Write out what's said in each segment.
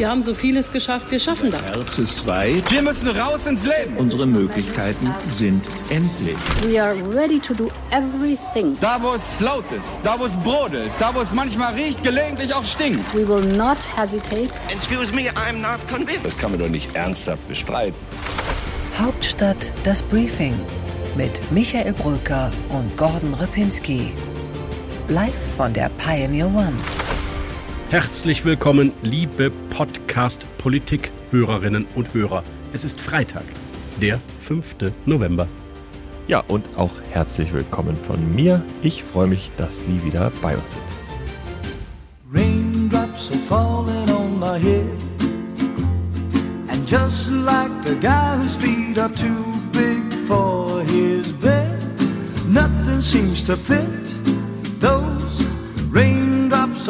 Wir haben so vieles geschafft, wir schaffen das. Herz ist weit. Wir müssen raus ins Leben. Unsere Möglichkeiten sind endlich. We are ready to do everything. Da, wo es laut ist, da, wo es brodelt, da, wo es manchmal riecht, gelegentlich auch stinkt. We will not hesitate. Excuse me, I'm not convinced. Das kann man doch nicht ernsthaft bestreiten. Hauptstadt das Briefing mit Michael Brücker und Gordon Ripinski. Live von der Pioneer One. Herzlich willkommen, liebe Podcast-Politik-Hörerinnen und Hörer. Es ist Freitag, der 5. November. Ja, und auch herzlich willkommen von mir. Ich freue mich, dass Sie wieder bei uns sind. Raindrops are falling on my head. And just like the guy whose feet are too big for his bed, nothing seems to fit. Those raindrops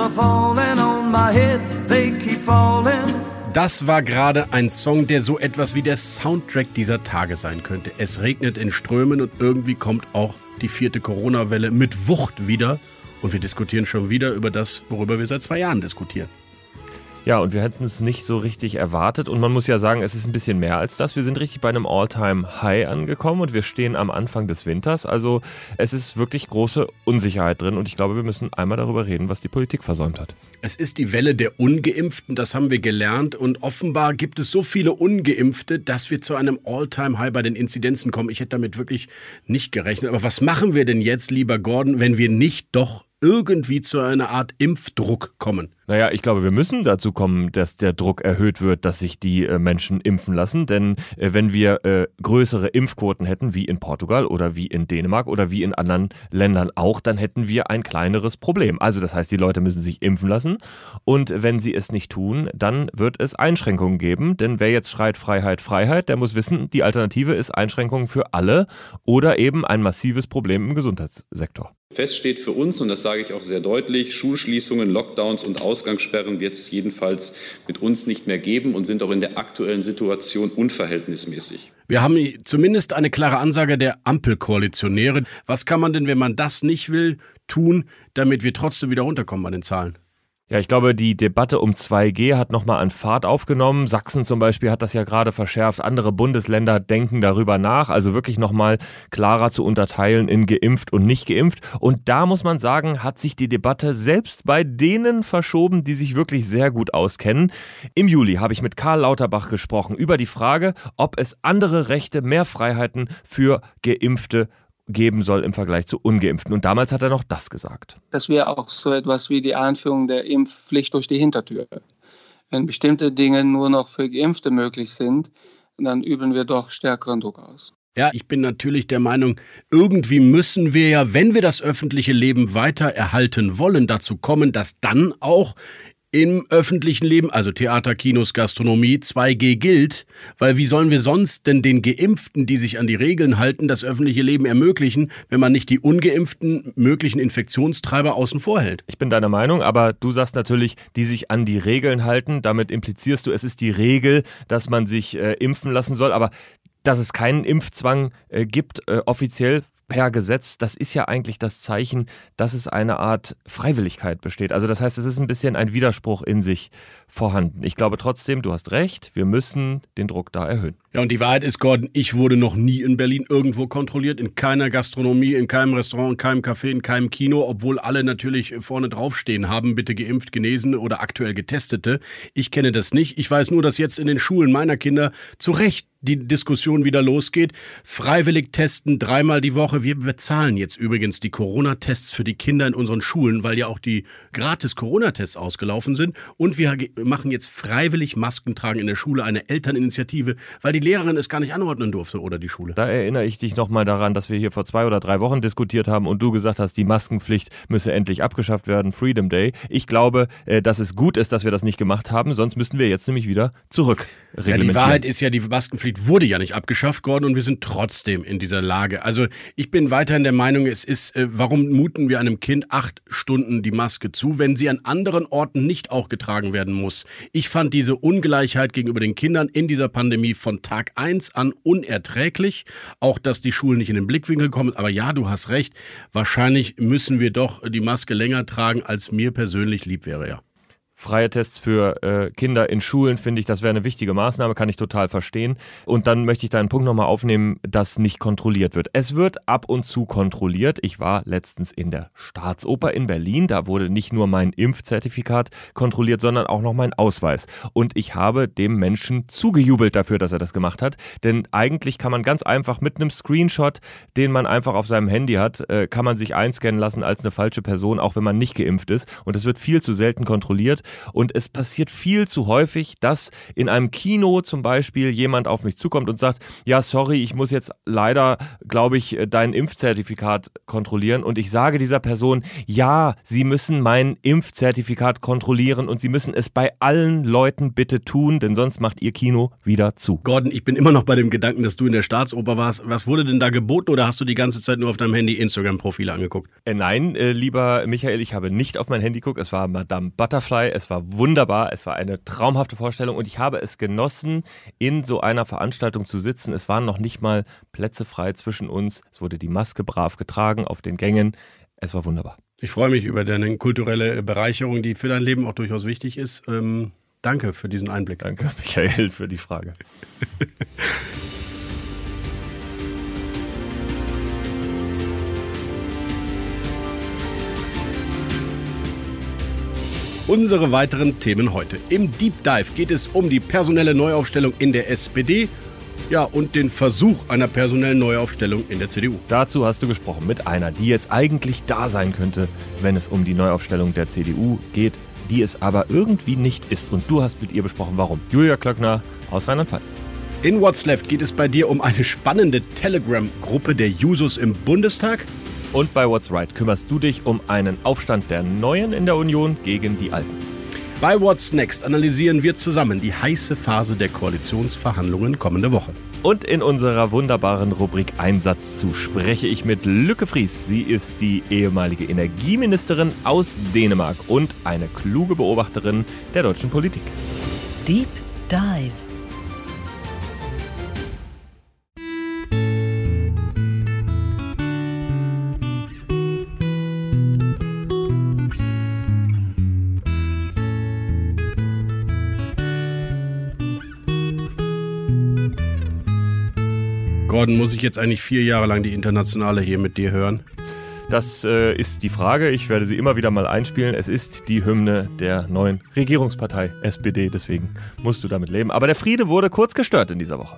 are falling on my head, they keep falling. Das war gerade ein Song, der so etwas wie der Soundtrack dieser Tage sein könnte. Es regnet in Strömen und irgendwie kommt auch die vierte Corona-Welle mit Wucht wieder. Und wir diskutieren schon wieder über das, worüber wir seit zwei Jahren diskutieren. Ja, und wir hätten es nicht so richtig erwartet. Und man muss ja sagen, es ist ein bisschen mehr als das. Wir sind richtig bei einem All-Time-High angekommen und wir stehen am Anfang des Winters. Also es ist wirklich große Unsicherheit drin. Und ich glaube, wir müssen einmal darüber reden, was die Politik versäumt hat. Es ist die Welle der Ungeimpften, das haben wir gelernt. Und offenbar gibt es so viele Ungeimpfte, dass wir zu einem All-Time-High bei den Inzidenzen kommen. Ich hätte damit wirklich nicht gerechnet. Aber was machen wir denn jetzt, lieber Gordon, wenn wir nicht doch irgendwie zu einer Art Impfdruck kommen? Naja, ich glaube, wir müssen dazu kommen, dass der Druck erhöht wird, dass sich die äh, Menschen impfen lassen. Denn äh, wenn wir äh, größere Impfquoten hätten, wie in Portugal oder wie in Dänemark oder wie in anderen Ländern auch, dann hätten wir ein kleineres Problem. Also das heißt, die Leute müssen sich impfen lassen. Und wenn sie es nicht tun, dann wird es Einschränkungen geben. Denn wer jetzt schreit Freiheit, Freiheit, der muss wissen, die Alternative ist Einschränkungen für alle oder eben ein massives Problem im Gesundheitssektor. Fest steht für uns, und das sage ich auch sehr deutlich, Schulschließungen, Lockdowns und Ausgangssperren wird es jedenfalls mit uns nicht mehr geben und sind auch in der aktuellen Situation unverhältnismäßig. Wir haben zumindest eine klare Ansage der Ampelkoalitionäre. Was kann man denn, wenn man das nicht will, tun, damit wir trotzdem wieder runterkommen bei den Zahlen? Ja, ich glaube, die Debatte um 2G hat nochmal an Fahrt aufgenommen. Sachsen zum Beispiel hat das ja gerade verschärft. Andere Bundesländer denken darüber nach. Also wirklich nochmal klarer zu unterteilen in geimpft und nicht geimpft. Und da muss man sagen, hat sich die Debatte selbst bei denen verschoben, die sich wirklich sehr gut auskennen. Im Juli habe ich mit Karl Lauterbach gesprochen über die Frage, ob es andere Rechte, mehr Freiheiten für Geimpfte geben soll im Vergleich zu ungeimpften. Und damals hat er noch das gesagt. Das wäre auch so etwas wie die Einführung der Impfpflicht durch die Hintertür. Wenn bestimmte Dinge nur noch für Geimpfte möglich sind, dann üben wir doch stärkeren Druck aus. Ja, ich bin natürlich der Meinung, irgendwie müssen wir ja, wenn wir das öffentliche Leben weiter erhalten wollen, dazu kommen, dass dann auch im öffentlichen Leben, also Theater, Kinos, Gastronomie, 2G gilt, weil wie sollen wir sonst denn den Geimpften, die sich an die Regeln halten, das öffentliche Leben ermöglichen, wenn man nicht die ungeimpften möglichen Infektionstreiber außen vor hält? Ich bin deiner Meinung, aber du sagst natürlich, die sich an die Regeln halten, damit implizierst du, es ist die Regel, dass man sich äh, impfen lassen soll, aber dass es keinen Impfzwang äh, gibt, äh, offiziell per Gesetz, das ist ja eigentlich das Zeichen, dass es eine Art Freiwilligkeit besteht. Also das heißt, es ist ein bisschen ein Widerspruch in sich vorhanden. Ich glaube trotzdem, du hast recht, wir müssen den Druck da erhöhen. Ja, und die Wahrheit ist, Gordon, ich wurde noch nie in Berlin irgendwo kontrolliert, in keiner Gastronomie, in keinem Restaurant, in keinem Café, in keinem Kino, obwohl alle natürlich vorne draufstehen haben, bitte geimpft, genesen oder aktuell Getestete. Ich kenne das nicht. Ich weiß nur, dass jetzt in den Schulen meiner Kinder zu Recht die Diskussion wieder losgeht. Freiwillig testen, dreimal die Woche. Wir bezahlen jetzt übrigens die Corona-Tests für die Kinder in unseren Schulen, weil ja auch die gratis Corona-Tests ausgelaufen sind. Und wir machen jetzt freiwillig Masken tragen in der Schule, eine Elterninitiative, weil die Lehrerin es gar nicht anordnen durfte oder die Schule. Da erinnere ich dich nochmal daran, dass wir hier vor zwei oder drei Wochen diskutiert haben und du gesagt hast, die Maskenpflicht müsse endlich abgeschafft werden, Freedom Day. Ich glaube, äh, dass es gut ist, dass wir das nicht gemacht haben, sonst müssten wir jetzt nämlich wieder zurück ja, die Wahrheit ist ja, die Maskenpflicht wurde ja nicht abgeschafft worden und wir sind trotzdem in dieser Lage. Also ich bin weiterhin der Meinung, es ist, äh, warum muten wir einem Kind acht Stunden die Maske zu, wenn sie an anderen Orten nicht auch getragen werden muss? Ich fand diese Ungleichheit gegenüber den Kindern in dieser Pandemie von Tag eins an unerträglich. Auch, dass die Schulen nicht in den Blickwinkel kommen. Aber ja, du hast recht. Wahrscheinlich müssen wir doch die Maske länger tragen, als mir persönlich lieb wäre, ja. Freie Tests für äh, Kinder in Schulen finde ich, das wäre eine wichtige Maßnahme, kann ich total verstehen. Und dann möchte ich da einen Punkt nochmal aufnehmen, dass nicht kontrolliert wird. Es wird ab und zu kontrolliert. Ich war letztens in der Staatsoper in Berlin. Da wurde nicht nur mein Impfzertifikat kontrolliert, sondern auch noch mein Ausweis. Und ich habe dem Menschen zugejubelt dafür, dass er das gemacht hat. Denn eigentlich kann man ganz einfach mit einem Screenshot, den man einfach auf seinem Handy hat, äh, kann man sich einscannen lassen als eine falsche Person, auch wenn man nicht geimpft ist. Und es wird viel zu selten kontrolliert. Und es passiert viel zu häufig, dass in einem Kino zum Beispiel jemand auf mich zukommt und sagt, ja, sorry, ich muss jetzt leider, glaube ich, dein Impfzertifikat kontrollieren. Und ich sage dieser Person, ja, Sie müssen mein Impfzertifikat kontrollieren und Sie müssen es bei allen Leuten bitte tun, denn sonst macht Ihr Kino wieder zu. Gordon, ich bin immer noch bei dem Gedanken, dass du in der Staatsoper warst. Was wurde denn da geboten oder hast du die ganze Zeit nur auf deinem Handy Instagram-Profile angeguckt? Äh, nein, äh, lieber Michael, ich habe nicht auf mein Handy geguckt. Es war Madame Butterfly, es war wunderbar, es war eine traumhafte Vorstellung und ich habe es genossen, in so einer Veranstaltung zu sitzen. Es waren noch nicht mal Plätze frei zwischen uns. Es wurde die Maske brav getragen auf den Gängen. Es war wunderbar. Ich freue mich über deine kulturelle Bereicherung, die für dein Leben auch durchaus wichtig ist. Ähm, danke für diesen Einblick. Danke, Michael, für die Frage. Unsere weiteren Themen heute. Im Deep Dive geht es um die personelle Neuaufstellung in der SPD. Ja, und den Versuch einer personellen Neuaufstellung in der CDU. Dazu hast du gesprochen mit einer, die jetzt eigentlich da sein könnte, wenn es um die Neuaufstellung der CDU geht, die es aber irgendwie nicht ist. Und du hast mit ihr besprochen, warum. Julia Klöckner aus Rheinland-Pfalz. In What's Left geht es bei dir um eine spannende Telegram-Gruppe der Jusos im Bundestag. Und bei What's Right kümmerst du dich um einen Aufstand der Neuen in der Union gegen die Alten. Bei What's Next analysieren wir zusammen die heiße Phase der Koalitionsverhandlungen kommende Woche. Und in unserer wunderbaren Rubrik Einsatz zu spreche ich mit Lücke Fries. Sie ist die ehemalige Energieministerin aus Dänemark und eine kluge Beobachterin der deutschen Politik. Deep Dive. Gordon, muss ich jetzt eigentlich vier Jahre lang die Internationale hier mit dir hören? Das äh, ist die Frage. Ich werde sie immer wieder mal einspielen. Es ist die Hymne der neuen Regierungspartei SPD. Deswegen musst du damit leben. Aber der Friede wurde kurz gestört in dieser Woche.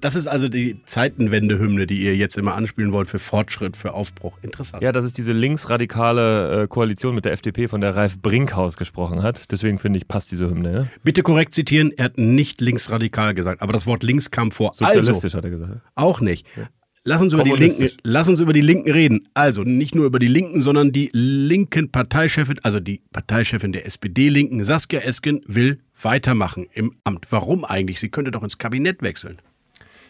Das ist also die Zeitenwende-Hymne, die ihr jetzt immer anspielen wollt für Fortschritt, für Aufbruch. Interessant. Ja, das ist diese linksradikale äh, Koalition mit der FDP, von der Ralf Brinkhaus gesprochen hat. Deswegen finde ich, passt diese Hymne. Ne? Bitte korrekt zitieren, er hat nicht linksradikal gesagt, aber das Wort links kam vor. Sozialistisch also, hat er gesagt. Auch nicht. Ja. Lass uns, über die Linken, lass uns über die Linken reden. Also nicht nur über die Linken, sondern die linken Parteichefin, also die Parteichefin der SPD-Linken, Saskia Esken, will weitermachen im Amt. Warum eigentlich? Sie könnte doch ins Kabinett wechseln.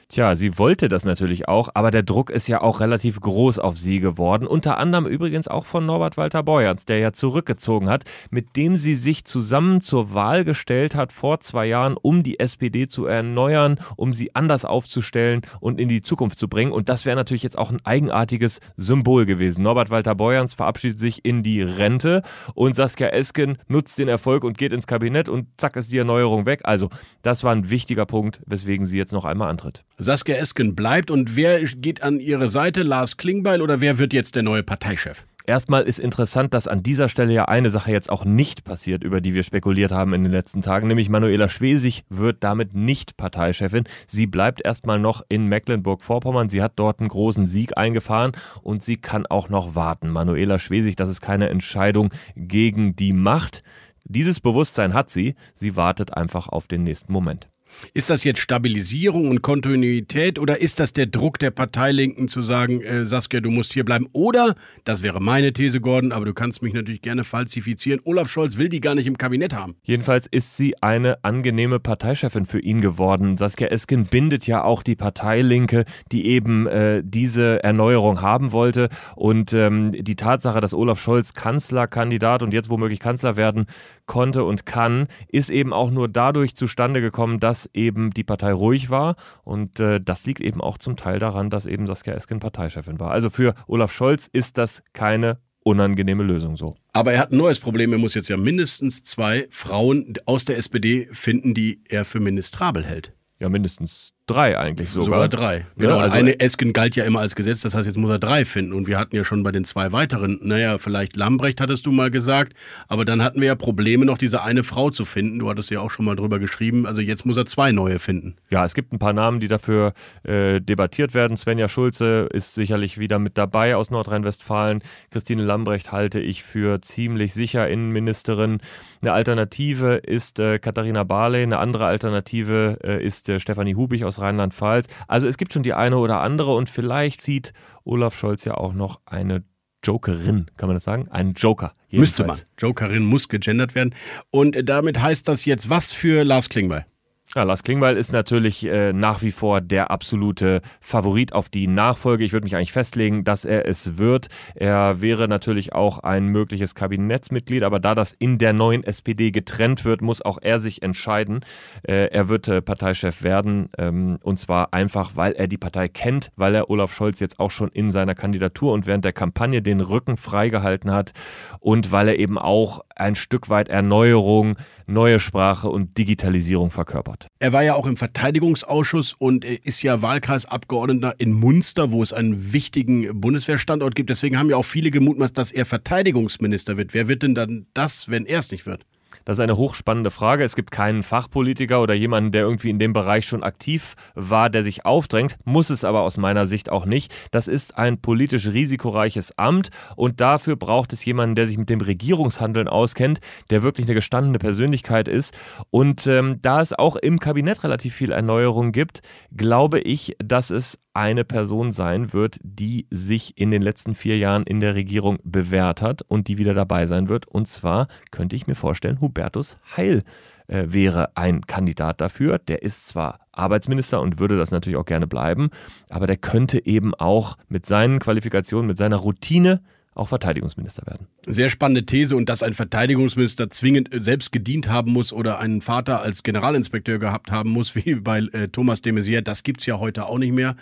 Tja, sie wollte das natürlich auch, aber der Druck ist ja auch relativ groß auf sie geworden. Unter anderem übrigens auch von Norbert Walter Borjans, der ja zurückgezogen hat, mit dem sie sich zusammen zur Wahl gestellt hat vor zwei Jahren, um die SPD zu erneuern, um sie anders aufzustellen und in die Zukunft zu bringen. Und das wäre natürlich jetzt auch ein eigenartiges Symbol gewesen. Norbert Walter Borjans verabschiedet sich in die Rente und Saskia Esken nutzt den Erfolg und geht ins Kabinett und zack ist die Erneuerung weg. Also, das war ein wichtiger Punkt, weswegen sie jetzt noch einmal antritt. Saskia Esken bleibt und wer geht an ihre Seite? Lars Klingbeil oder wer wird jetzt der neue Parteichef? Erstmal ist interessant, dass an dieser Stelle ja eine Sache jetzt auch nicht passiert, über die wir spekuliert haben in den letzten Tagen, nämlich Manuela Schwesig wird damit nicht Parteichefin. Sie bleibt erstmal noch in Mecklenburg-Vorpommern. Sie hat dort einen großen Sieg eingefahren und sie kann auch noch warten. Manuela Schwesig, das ist keine Entscheidung gegen die Macht. Dieses Bewusstsein hat sie. Sie wartet einfach auf den nächsten Moment. Ist das jetzt Stabilisierung und Kontinuität oder ist das der Druck der Parteilinken zu sagen, äh, Saskia, du musst hier bleiben? Oder, das wäre meine These, Gordon, aber du kannst mich natürlich gerne falsifizieren, Olaf Scholz will die gar nicht im Kabinett haben. Jedenfalls ist sie eine angenehme Parteichefin für ihn geworden. Saskia Esken bindet ja auch die Parteilinke, die eben äh, diese Erneuerung haben wollte. Und ähm, die Tatsache, dass Olaf Scholz Kanzlerkandidat und jetzt womöglich Kanzler werden konnte und kann, ist eben auch nur dadurch zustande gekommen, dass eben die Partei ruhig war. Und äh, das liegt eben auch zum Teil daran, dass eben Saskia Esken Parteichefin war. Also für Olaf Scholz ist das keine unangenehme Lösung so. Aber er hat ein neues Problem. Er muss jetzt ja mindestens zwei Frauen aus der SPD finden, die er für ministrabel hält. Ja, mindestens drei eigentlich sogar. Sogar drei. Genau. Ja, also eine Esken galt ja immer als Gesetz, das heißt, jetzt muss er drei finden. Und wir hatten ja schon bei den zwei weiteren, naja, vielleicht Lambrecht hattest du mal gesagt, aber dann hatten wir ja Probleme, noch diese eine Frau zu finden. Du hattest ja auch schon mal drüber geschrieben. Also jetzt muss er zwei neue finden. Ja, es gibt ein paar Namen, die dafür äh, debattiert werden. Svenja Schulze ist sicherlich wieder mit dabei aus Nordrhein-Westfalen. Christine Lambrecht halte ich für ziemlich sicher Innenministerin. Eine Alternative ist äh, Katharina Barley, eine andere Alternative äh, ist äh, Stefanie Hubig aus Rheinland-Pfalz. Also es gibt schon die eine oder andere und vielleicht sieht Olaf Scholz ja auch noch eine Jokerin, kann man das sagen? Einen Joker. Müsste man. jedenfalls. Jokerin muss gegendert werden. Und damit heißt das jetzt was für Lars Klingbeil? Ja, Lars Klingbeil ist natürlich äh, nach wie vor der absolute Favorit auf die Nachfolge. Ich würde mich eigentlich festlegen, dass er es wird. Er wäre natürlich auch ein mögliches Kabinettsmitglied, aber da das in der neuen SPD getrennt wird, muss auch er sich entscheiden. Äh, er wird äh, Parteichef werden ähm, und zwar einfach, weil er die Partei kennt, weil er Olaf Scholz jetzt auch schon in seiner Kandidatur und während der Kampagne den Rücken freigehalten hat und weil er eben auch ein Stück weit Erneuerung, neue Sprache und Digitalisierung verkörpert. Er war ja auch im Verteidigungsausschuss und ist ja Wahlkreisabgeordneter in Munster, wo es einen wichtigen Bundeswehrstandort gibt. Deswegen haben ja auch viele gemutmaßt, dass er Verteidigungsminister wird. Wer wird denn dann das, wenn er es nicht wird? Das ist eine hochspannende Frage. Es gibt keinen Fachpolitiker oder jemanden, der irgendwie in dem Bereich schon aktiv war, der sich aufdrängt, muss es aber aus meiner Sicht auch nicht. Das ist ein politisch risikoreiches Amt und dafür braucht es jemanden, der sich mit dem Regierungshandeln auskennt, der wirklich eine gestandene Persönlichkeit ist. Und ähm, da es auch im Kabinett relativ viel Erneuerung gibt, glaube ich, dass es eine Person sein wird, die sich in den letzten vier Jahren in der Regierung bewährt hat und die wieder dabei sein wird. Und zwar könnte ich mir vorstellen, Hubertus Heil äh, wäre ein Kandidat dafür. Der ist zwar Arbeitsminister und würde das natürlich auch gerne bleiben, aber der könnte eben auch mit seinen Qualifikationen, mit seiner Routine auch Verteidigungsminister werden. Sehr spannende These und dass ein Verteidigungsminister zwingend äh, selbst gedient haben muss oder einen Vater als Generalinspekteur gehabt haben muss, wie bei äh, Thomas de Maizière, das gibt es ja heute auch nicht mehr.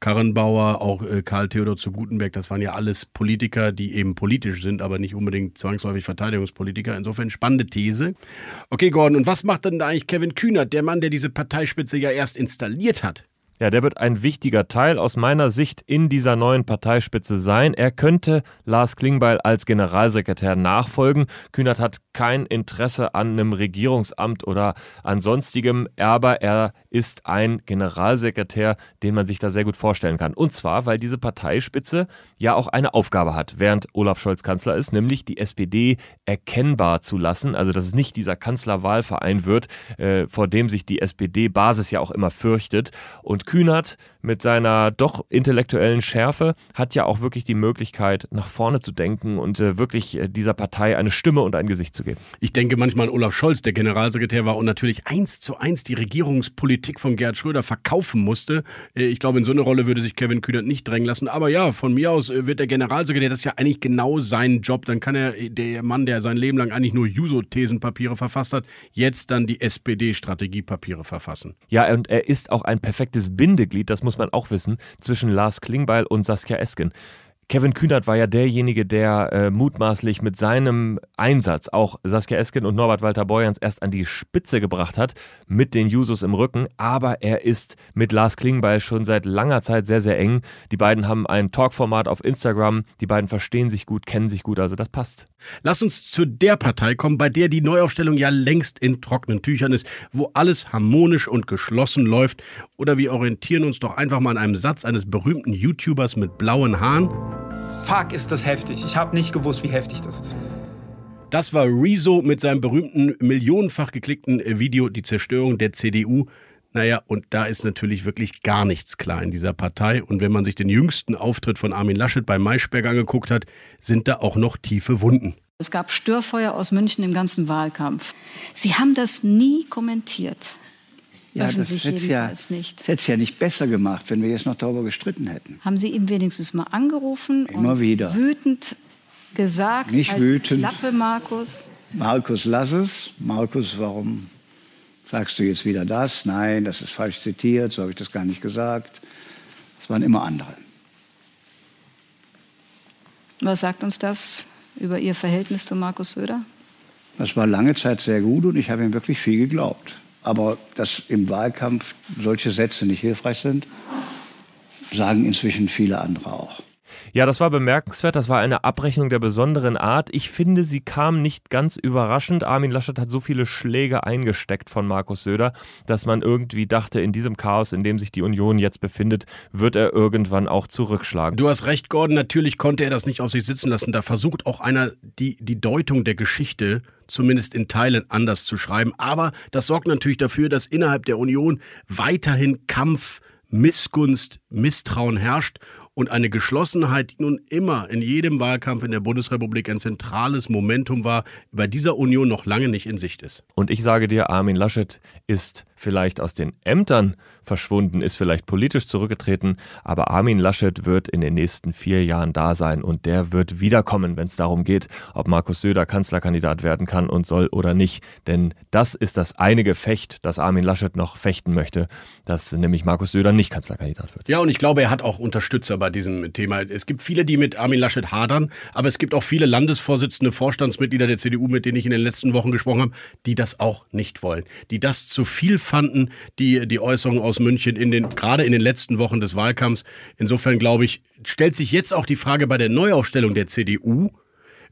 Karrenbauer, auch äh, Karl Theodor zu Gutenberg, das waren ja alles Politiker, die eben politisch sind, aber nicht unbedingt zwangsläufig Verteidigungspolitiker. Insofern spannende These. Okay, Gordon, und was macht denn da eigentlich Kevin Kühnert, der Mann, der diese Parteispitze ja erst installiert hat? Ja, der wird ein wichtiger Teil aus meiner Sicht in dieser neuen Parteispitze sein. Er könnte Lars Klingbeil als Generalsekretär nachfolgen. Kühnert hat kein Interesse an einem Regierungsamt oder an sonstigem, aber er ist ein Generalsekretär, den man sich da sehr gut vorstellen kann. Und zwar, weil diese Parteispitze ja auch eine Aufgabe hat, während Olaf Scholz Kanzler ist, nämlich die SPD erkennbar zu lassen. Also, dass es nicht dieser Kanzlerwahlverein wird, äh, vor dem sich die SPD-Basis ja auch immer fürchtet. Und Kühnert mit seiner doch intellektuellen Schärfe hat ja auch wirklich die Möglichkeit, nach vorne zu denken und äh, wirklich äh, dieser Partei eine Stimme und ein Gesicht zu geben. Ich denke manchmal an Olaf Scholz, der Generalsekretär war und natürlich eins zu eins die Regierungspolitik von Gerhard Schröder verkaufen musste. Äh, Ich glaube, in so eine Rolle würde sich Kevin Kühnert nicht drängen lassen. Aber ja, von mir aus äh, wird der Generalsekretär, das ist ja eigentlich genau sein Job. Dann kann er, äh, der Mann, der sein Leben lang eigentlich nur Juso-Thesenpapiere verfasst hat, jetzt dann die SPD-Strategiepapiere verfassen. Ja, und er ist auch ein perfektes Bindeglied, das muss man auch wissen, zwischen Lars Klingbeil und Saskia Esken. Kevin Kühnert war ja derjenige, der äh, mutmaßlich mit seinem Einsatz auch Saskia Esken und Norbert Walter Borjans erst an die Spitze gebracht hat, mit den Jusos im Rücken. Aber er ist mit Lars Klingbeil schon seit langer Zeit sehr, sehr eng. Die beiden haben ein Talkformat auf Instagram. Die beiden verstehen sich gut, kennen sich gut, also das passt. Lass uns zu der Partei kommen, bei der die Neuaufstellung ja längst in trockenen Tüchern ist, wo alles harmonisch und geschlossen läuft. Oder wir orientieren uns doch einfach mal an einem Satz eines berühmten YouTubers mit blauen Haaren. Fuck, ist das heftig. Ich habe nicht gewusst, wie heftig das ist. Das war Rezo mit seinem berühmten, millionenfach geklickten Video Die Zerstörung der CDU. Naja, und da ist natürlich wirklich gar nichts klar in dieser Partei. Und wenn man sich den jüngsten Auftritt von Armin Laschet bei Maischberg angeguckt hat, sind da auch noch tiefe Wunden. Es gab Störfeuer aus München im ganzen Wahlkampf. Sie haben das nie kommentiert. Ja, das hätte ja, jedenfalls nicht. das hätte es ja nicht besser gemacht, wenn wir jetzt noch darüber gestritten hätten. Haben Sie ihm wenigstens mal angerufen Immer und wieder. wütend gesagt, Nicht halt wütend. Klappe, Markus. Markus, lass es. Markus, warum sagst du jetzt wieder das? Nein, das ist falsch zitiert, so habe ich das gar nicht gesagt. Es waren immer andere. Was sagt uns das über Ihr Verhältnis zu Markus Söder? Das war lange Zeit sehr gut und ich habe ihm wirklich viel geglaubt. Aber dass im Wahlkampf solche Sätze nicht hilfreich sind, sagen inzwischen viele andere auch. Ja, das war bemerkenswert. Das war eine Abrechnung der besonderen Art. Ich finde, sie kam nicht ganz überraschend. Armin Laschet hat so viele Schläge eingesteckt von Markus Söder, dass man irgendwie dachte, in diesem Chaos, in dem sich die Union jetzt befindet, wird er irgendwann auch zurückschlagen. Du hast recht, Gordon. Natürlich konnte er das nicht auf sich sitzen lassen. Da versucht auch einer, die, die Deutung der Geschichte zumindest in Teilen anders zu schreiben. Aber das sorgt natürlich dafür, dass innerhalb der Union weiterhin Kampf, Missgunst, Misstrauen herrscht und eine Geschlossenheit, die nun immer in jedem Wahlkampf in der Bundesrepublik ein zentrales Momentum war, bei dieser Union noch lange nicht in Sicht ist. Und ich sage dir, Armin Laschet ist vielleicht aus den Ämtern verschwunden, ist vielleicht politisch zurückgetreten, aber Armin Laschet wird in den nächsten vier Jahren da sein und der wird wiederkommen, wenn es darum geht, ob Markus Söder Kanzlerkandidat werden kann und soll oder nicht. Denn das ist das eine Gefecht, das Armin Laschet noch fechten möchte, dass nämlich Markus Söder nicht Kanzlerkandidat wird. Ja, und ich glaube, er hat auch Unterstützer bei diesem Thema. Es gibt viele, die mit Armin Laschet hadern, aber es gibt auch viele Landesvorsitzende, Vorstandsmitglieder der CDU, mit denen ich in den letzten Wochen gesprochen habe, die das auch nicht wollen, die das zu viel fanden, die, die Äußerungen aus München in den, gerade in den letzten Wochen des Wahlkampfs. Insofern glaube ich, stellt sich jetzt auch die Frage bei der Neuaufstellung der CDU,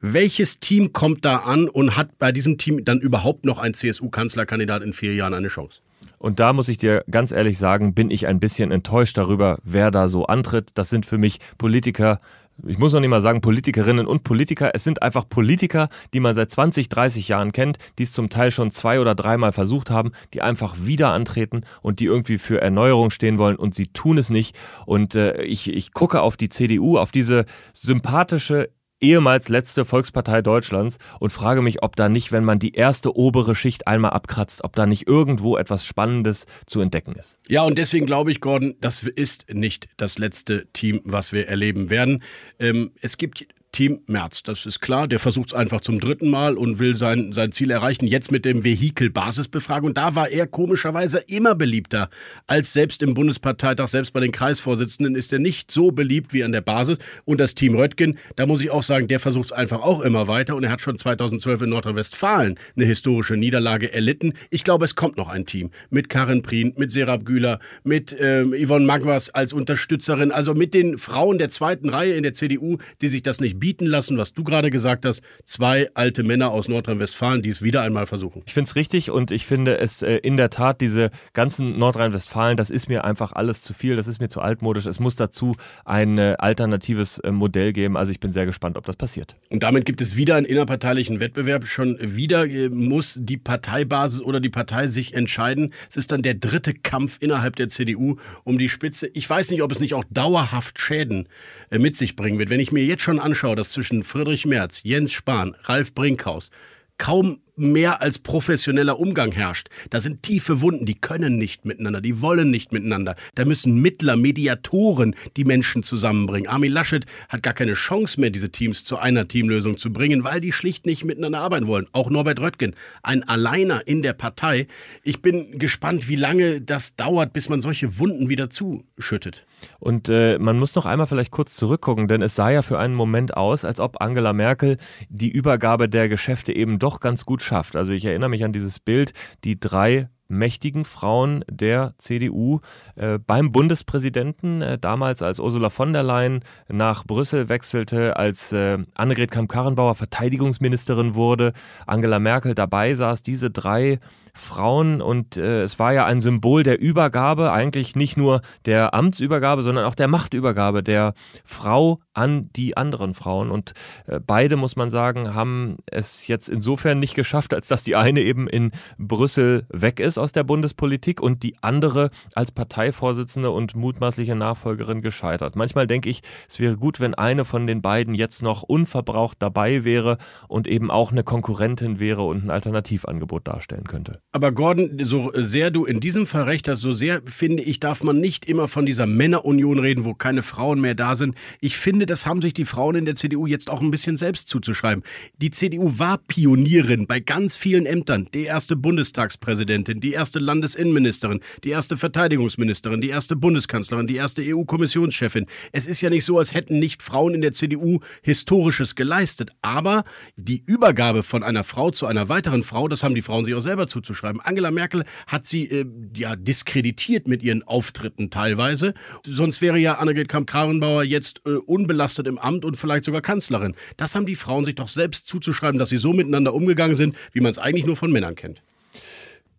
welches Team kommt da an und hat bei diesem Team dann überhaupt noch ein CSU-Kanzlerkandidat in vier Jahren eine Chance? Und da muss ich dir ganz ehrlich sagen, bin ich ein bisschen enttäuscht darüber, wer da so antritt. Das sind für mich Politiker, ich muss noch nicht mal sagen Politikerinnen und Politiker, es sind einfach Politiker, die man seit 20, 30 Jahren kennt, die es zum Teil schon zwei oder dreimal versucht haben, die einfach wieder antreten und die irgendwie für Erneuerung stehen wollen und sie tun es nicht. Und äh, ich, ich gucke auf die CDU, auf diese sympathische, ehemals letzte Volkspartei Deutschlands und frage mich, ob da nicht, wenn man die erste obere Schicht einmal abkratzt, ob da nicht irgendwo etwas Spannendes zu entdecken ist. Ja, und deswegen glaube ich, Gordon, das ist nicht das letzte Team, was wir erleben werden. Ähm, es gibt Team Merz. Das ist klar. Der versucht es einfach zum dritten Mal und will sein, sein Ziel erreichen. Jetzt mit dem Vehikel Basisbefragung. Und da war er komischerweise immer beliebter als selbst im Bundesparteitag, selbst bei den Kreisvorsitzenden ist er nicht so beliebt wie an der Basis. Und das Team Röttgen, da muss ich auch sagen, der versucht es einfach auch immer weiter. Und er hat schon 2012 in Nordrhein-Westfalen eine historische Niederlage erlitten. Ich glaube, es kommt noch ein Team mit Karin Prien, mit Serap Güler, mit ähm, Yvonne Magwas als Unterstützerin, also mit den Frauen der zweiten Reihe in der CDU, die sich das nicht bieten lassen, was du gerade gesagt hast. Zwei alte Männer aus Nordrhein-Westfalen, die es wieder einmal versuchen. Ich finde es richtig und ich finde es äh, in der Tat, diese ganzen Nordrhein-Westfalen, das ist mir einfach alles zu viel, das ist mir zu altmodisch. Es muss dazu ein äh, alternatives äh, Modell geben. Also ich bin sehr gespannt, ob das passiert. Und damit gibt es wieder einen innerparteilichen Wettbewerb. Schon wieder äh, muss die Parteibasis oder die Partei sich entscheiden. Es ist dann der dritte Kampf innerhalb der CDU um die Spitze. Ich weiß nicht, ob es nicht auch dauerhaft Schäden äh, mit sich bringen wird. Wenn ich mir jetzt schon anschaue, dass zwischen Friedrich Merz, Jens Spahn, Ralf Brinkhaus kaum mehr als professioneller Umgang herrscht. Da sind tiefe Wunden, die können nicht miteinander, die wollen nicht miteinander. Da müssen Mittler, Mediatoren die Menschen zusammenbringen. Armin Laschet hat gar keine Chance mehr, diese Teams zu einer Teamlösung zu bringen, weil die schlicht nicht miteinander arbeiten wollen. Auch Norbert Röttgen, ein Alleiner in der Partei. Ich bin gespannt, wie lange das dauert, bis man solche Wunden wieder zuschüttet. Und äh, man muss noch einmal vielleicht kurz zurückgucken, denn es sah ja für einen Moment aus, als ob Angela Merkel die Übergabe der Geschäfte eben doch ganz gut schafft. Also ich erinnere mich an dieses Bild, die drei mächtigen Frauen der CDU äh, beim Bundespräsidenten, äh, damals als Ursula von der Leyen nach Brüssel wechselte, als äh, Annegret Kamm-Karrenbauer Verteidigungsministerin wurde, Angela Merkel dabei saß, diese drei Frauen und äh, es war ja ein Symbol der Übergabe, eigentlich nicht nur der Amtsübergabe, sondern auch der Machtübergabe der Frau an die anderen Frauen. Und äh, beide, muss man sagen, haben es jetzt insofern nicht geschafft, als dass die eine eben in Brüssel weg ist aus der Bundespolitik und die andere als Parteivorsitzende und mutmaßliche Nachfolgerin gescheitert. Manchmal denke ich, es wäre gut, wenn eine von den beiden jetzt noch unverbraucht dabei wäre und eben auch eine Konkurrentin wäre und ein Alternativangebot darstellen könnte. Aber Gordon, so sehr du in diesem Fall recht hast, so sehr finde ich, darf man nicht immer von dieser Männerunion reden, wo keine Frauen mehr da sind. Ich finde, das haben sich die Frauen in der CDU jetzt auch ein bisschen selbst zuzuschreiben. Die CDU war Pionierin bei ganz vielen Ämtern. Die erste Bundestagspräsidentin, die erste Landesinnenministerin, die erste Verteidigungsministerin, die erste Bundeskanzlerin, die erste EU-Kommissionschefin. Es ist ja nicht so, als hätten nicht Frauen in der CDU Historisches geleistet. Aber die Übergabe von einer Frau zu einer weiteren Frau, das haben die Frauen sich auch selber zuzuschreiben. Angela Merkel hat sie äh, ja diskreditiert mit ihren Auftritten teilweise. Sonst wäre ja Annegret Kramp-Karrenbauer jetzt äh, unbelastet im Amt und vielleicht sogar Kanzlerin. Das haben die Frauen sich doch selbst zuzuschreiben, dass sie so miteinander umgegangen sind, wie man es eigentlich nur von Männern kennt.